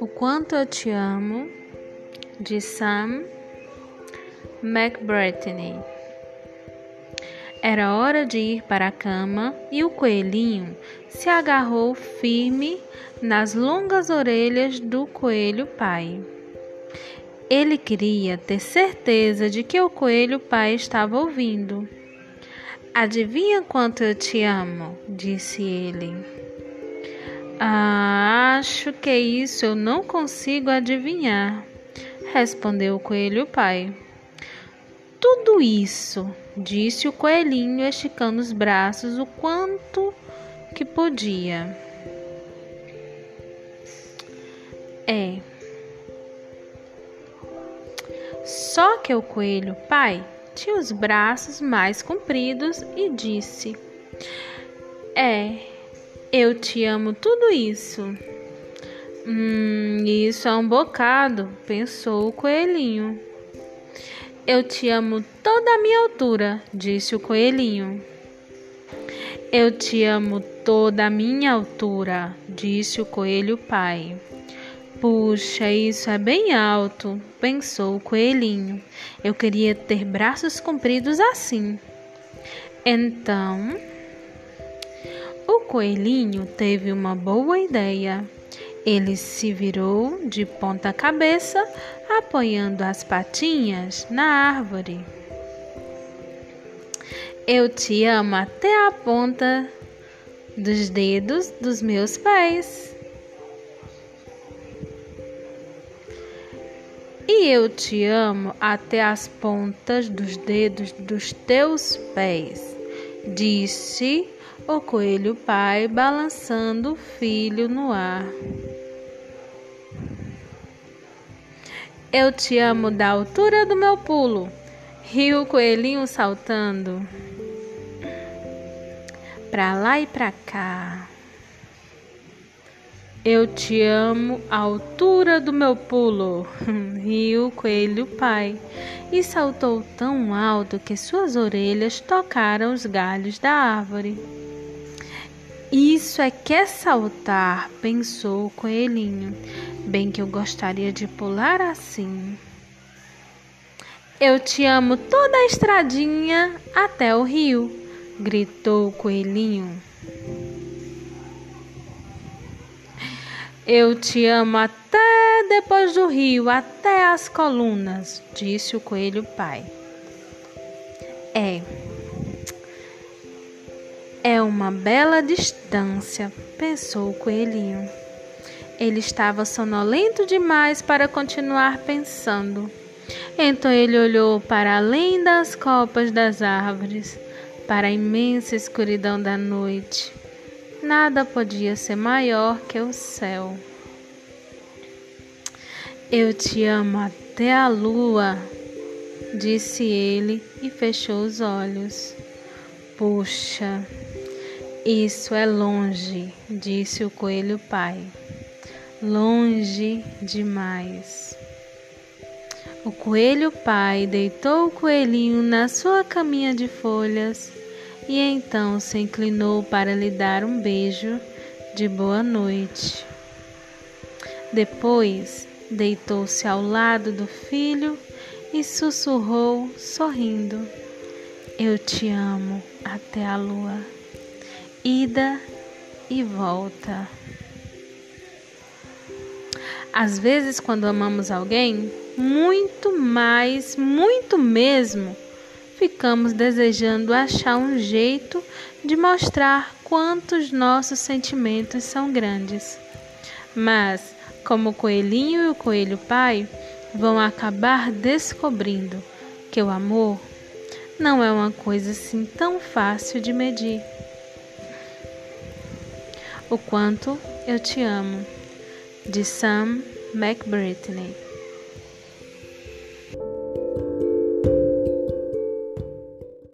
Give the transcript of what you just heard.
O quanto eu te amo, de Sam McBrethany. Era hora de ir para a cama e o coelhinho se agarrou firme nas longas orelhas do coelho pai. Ele queria ter certeza de que o coelho pai estava ouvindo. Adivinha quanto eu te amo? disse ele. Ah, acho que isso eu não consigo adivinhar, respondeu o coelho pai. Tudo isso, disse o coelhinho, esticando os braços o quanto que podia. É. Só que o coelho pai os braços mais compridos e disse: É, eu te amo tudo isso. Hum, isso é um bocado, pensou o coelhinho. Eu te amo toda a minha altura, disse o coelhinho. Eu te amo toda a minha altura, disse o coelho pai. Puxa, isso é bem alto, pensou o coelhinho. Eu queria ter braços compridos assim. Então, o coelhinho teve uma boa ideia. Ele se virou de ponta cabeça, apoiando as patinhas na árvore. Eu te amo até a ponta dos dedos dos meus pés. E eu te amo até as pontas dos dedos dos teus pés, disse o coelho pai, balançando o filho no ar. Eu te amo da altura do meu pulo, riu o coelhinho saltando. Pra lá e pra cá. Eu te amo à altura do meu pulo, riu o coelho pai, e saltou tão alto que suas orelhas tocaram os galhos da árvore. Isso é que é saltar, pensou o coelhinho. Bem que eu gostaria de pular assim. Eu te amo toda a estradinha até o rio, gritou o coelhinho. Eu te amo até depois do rio, até as colunas, disse o coelho pai. É. É uma bela distância, pensou o coelhinho. Ele estava sonolento demais para continuar pensando. Então ele olhou para além das copas das árvores, para a imensa escuridão da noite. Nada podia ser maior que o céu. Eu te amo até a lua, disse ele e fechou os olhos. Puxa, isso é longe, disse o coelho pai. Longe demais. O coelho pai deitou o coelhinho na sua caminha de folhas e então se inclinou para lhe dar um beijo de boa noite. Depois deitou-se ao lado do filho e sussurrou, sorrindo: Eu te amo até a lua ida e volta. Às vezes, quando amamos alguém, muito mais, muito mesmo, ficamos desejando achar um jeito de mostrar quantos nossos sentimentos são grandes. Mas, como o coelhinho e o coelho pai, vão acabar descobrindo que o amor não é uma coisa assim tão fácil de medir o quanto eu te amo, de Sam McBritney.